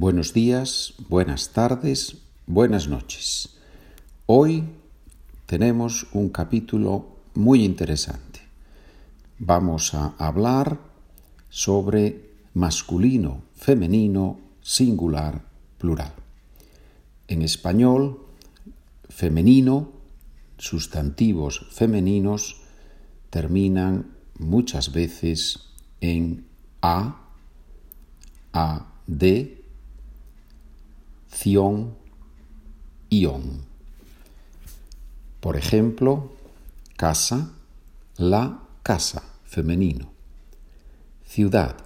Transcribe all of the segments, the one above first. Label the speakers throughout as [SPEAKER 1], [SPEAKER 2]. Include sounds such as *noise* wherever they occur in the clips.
[SPEAKER 1] Buenos días, buenas tardes, buenas noches. Hoy tenemos un capítulo muy interesante. Vamos a hablar sobre masculino, femenino, singular, plural. En español, femenino, sustantivos femeninos terminan muchas veces en a, a, de, ción, ion. Por ejemplo, casa, la casa, femenino. Ciudad,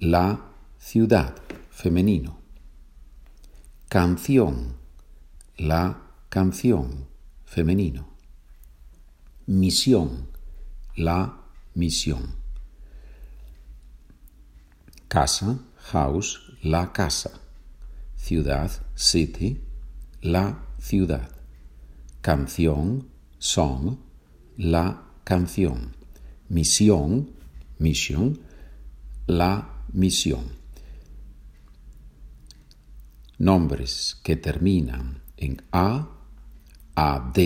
[SPEAKER 1] la ciudad, femenino. Canción, la canción, femenino. Misión, la misión. Casa, house, la casa ciudad, city, la ciudad. Canción, song, la canción. Misión, mission, la misión. Nombres que terminan en A, AD,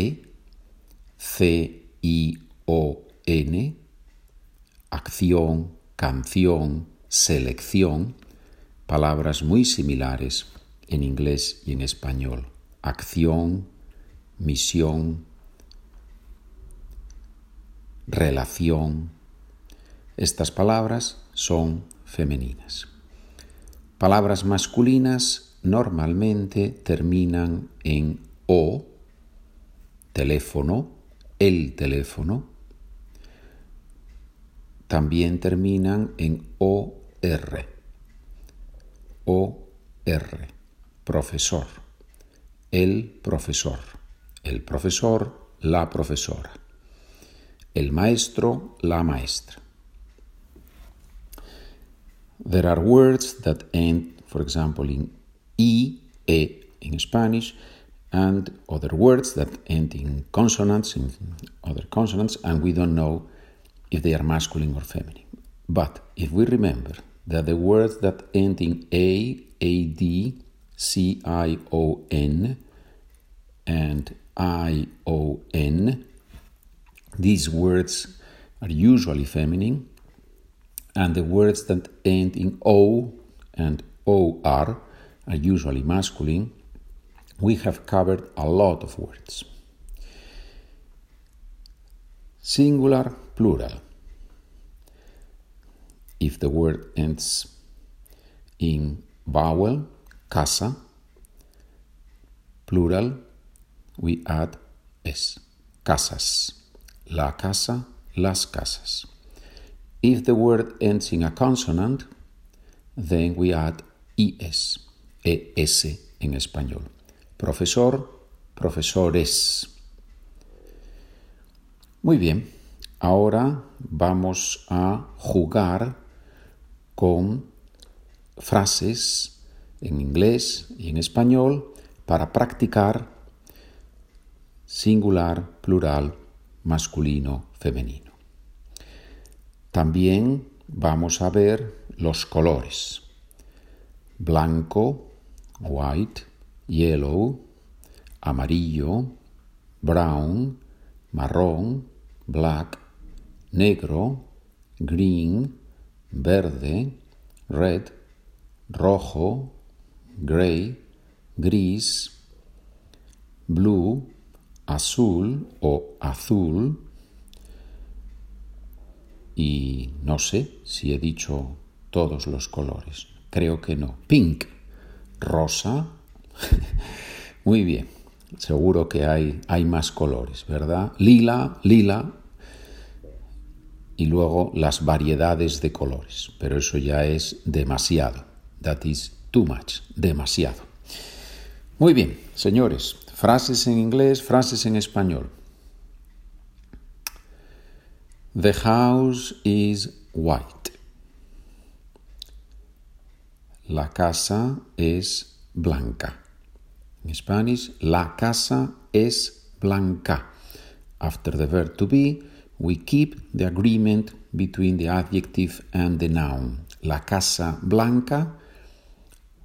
[SPEAKER 1] C, I, O, N, acción, canción, selección, palabras muy similares en inglés y en español. Acción, misión, relación. Estas palabras son femeninas. Palabras masculinas normalmente terminan en o, teléfono, el teléfono. También terminan en OR, OR profesor, el profesor, el profesor, la profesora, el maestro, la maestra. There are words that end, for example, in e, e in Spanish, and other words that end in consonants, in other consonants, and we don't know if they are masculine or feminine. But if we remember that the words that end in a, ad, C I O N and I O N. These words are usually feminine, and the words that end in O and OR are usually masculine. We have covered a lot of words. Singular, plural. If the word ends in vowel, casa, plural, we add es, casas, la casa, las casas. If the word ends in a consonant, then we add es, es en español. Profesor, profesores. Muy bien, ahora vamos a jugar con frases en inglés y en español para practicar singular, plural, masculino, femenino. También vamos a ver los colores. Blanco, white, yellow, amarillo, brown, marrón, black, negro, green, verde, red, rojo, gray, gris, blue, azul o azul y no sé si he dicho todos los colores. Creo que no. Pink, rosa. *laughs* Muy bien. Seguro que hay, hay más colores, ¿verdad? Lila, lila. Y luego las variedades de colores. Pero eso ya es demasiado. That is too much, demasiado. Muy bien, señores, frases en inglés, frases en español. The house is white. La casa es blanca. En Spanish, la casa es blanca. After the verb to be, we keep the agreement between the adjective and the noun. La casa blanca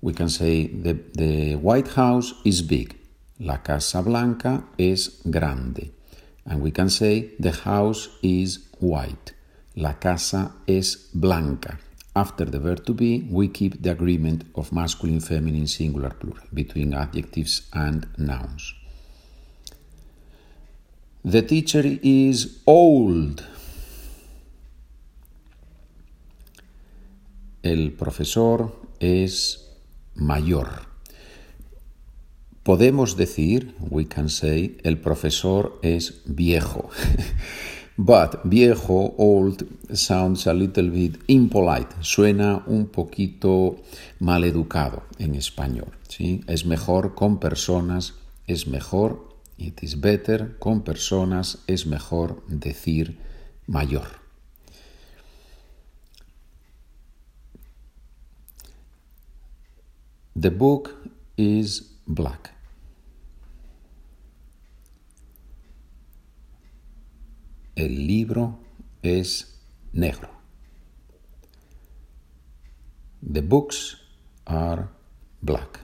[SPEAKER 1] we can say the, the White House is big. La Casa Blanca es grande. And we can say the house is white. La casa es blanca. After the verb to be, we keep the agreement of masculine, feminine, singular, plural between adjectives and nouns. The teacher is old. El profesor es mayor. Podemos decir, we can say, el profesor es viejo. *laughs* But viejo, old, sounds a little bit impolite. Suena un poquito maleducado en español. ¿sí? Es mejor con personas, es mejor, it is better, con personas, es mejor decir mayor. The book is black. El libro es negro. The books are black.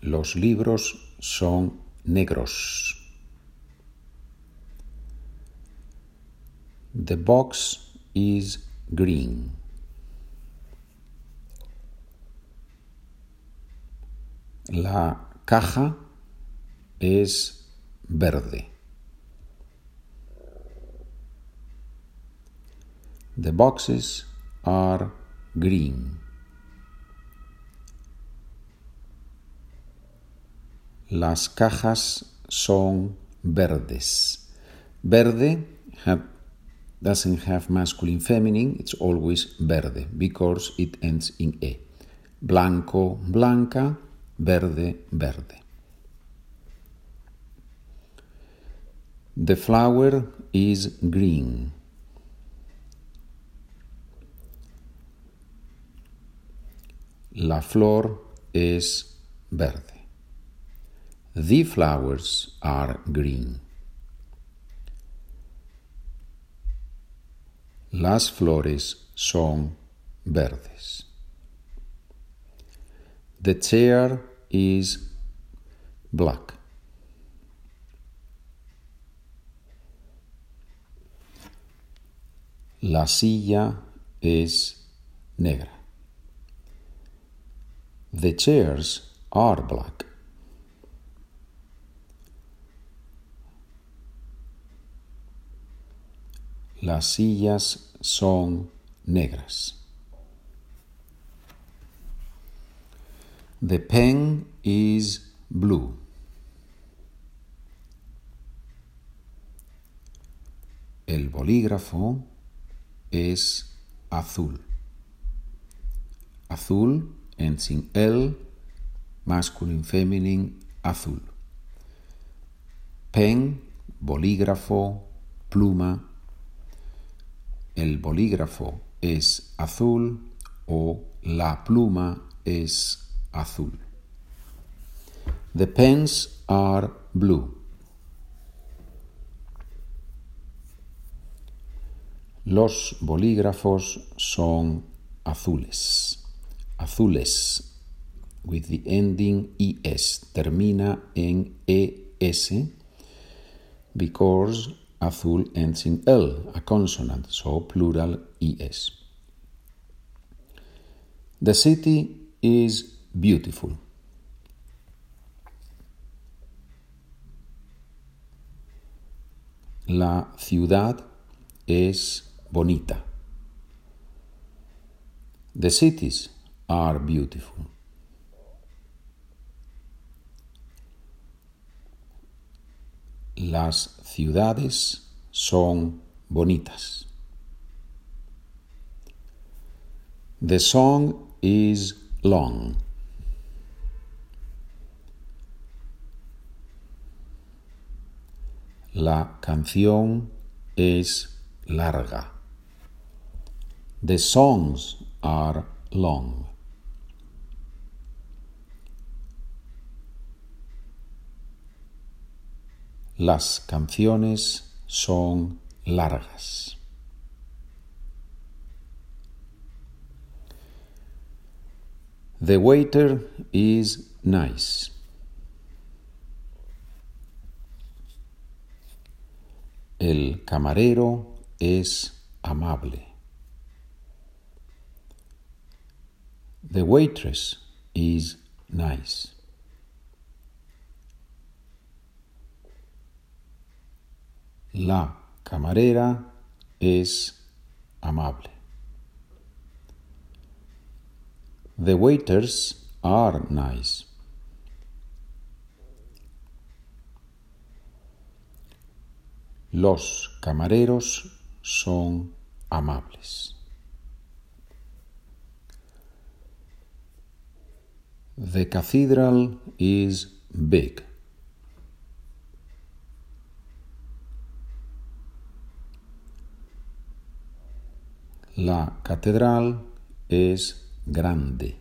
[SPEAKER 1] Los libros son negros. The box is green. La caja es verde. The boxes are green. Las cajas son verdes. Verde have, doesn't have masculine feminine, it's always verde because it ends in e. Blanco, blanca, verde, verde. The flower is green. La flor es verde. The flowers are green. Las flores son verdes. The chair is black. La silla es negra. The chairs are black. Las sillas son negras. The pen is blue. El bolígrafo es azul. Azul en sin el, masculino, femenino, azul. Pen, bolígrafo, pluma. El bolígrafo es azul o la pluma es azul. The pens are blue. Los bolígrafos son azules. Azules. With the ending es. Termina en es because azul ends in l, a consonant, so plural es. The city is beautiful. La ciudad es bonita. The cities are beautiful. Las ciudades son bonitas. The song is long. La canción es larga. The songs are long. Las canciones son largas. The waiter is nice. El camarero es amable. The waitress is nice. La camarera es amable. The waiters are nice. Los camareros son amables. The cathedral is big. La catedral es grande.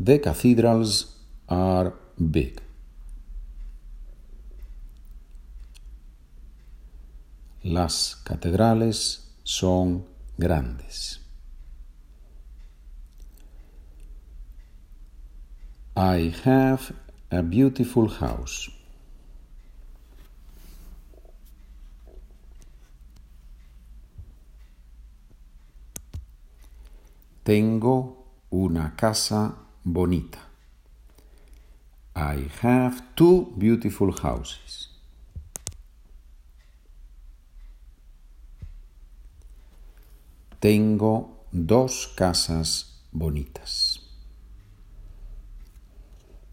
[SPEAKER 1] The cathedrals are big. Las catedrales son grandes. I have a beautiful house. Tengo una casa bonita. I have two beautiful houses. Tengo dos casas bonitas.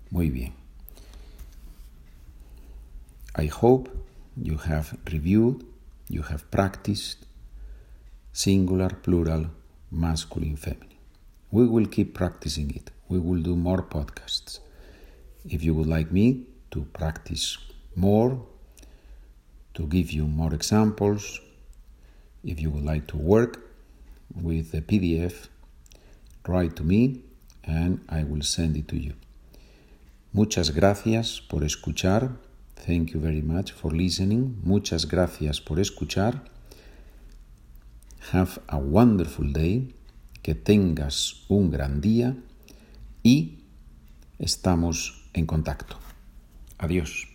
[SPEAKER 1] Muy bien. I hope you have reviewed, you have practiced singular, plural, masculine, feminine. We will keep practicing it. We will do more podcasts. If you would like me to practice more, to give you more examples, if you would like to work with the PDF, write to me and I will send it to you. Muchas gracias por escuchar. Thank you very much for listening. Muchas gracias por escuchar. Have a wonderful day. Que tengas un gran día y estamos en contacto. Adiós.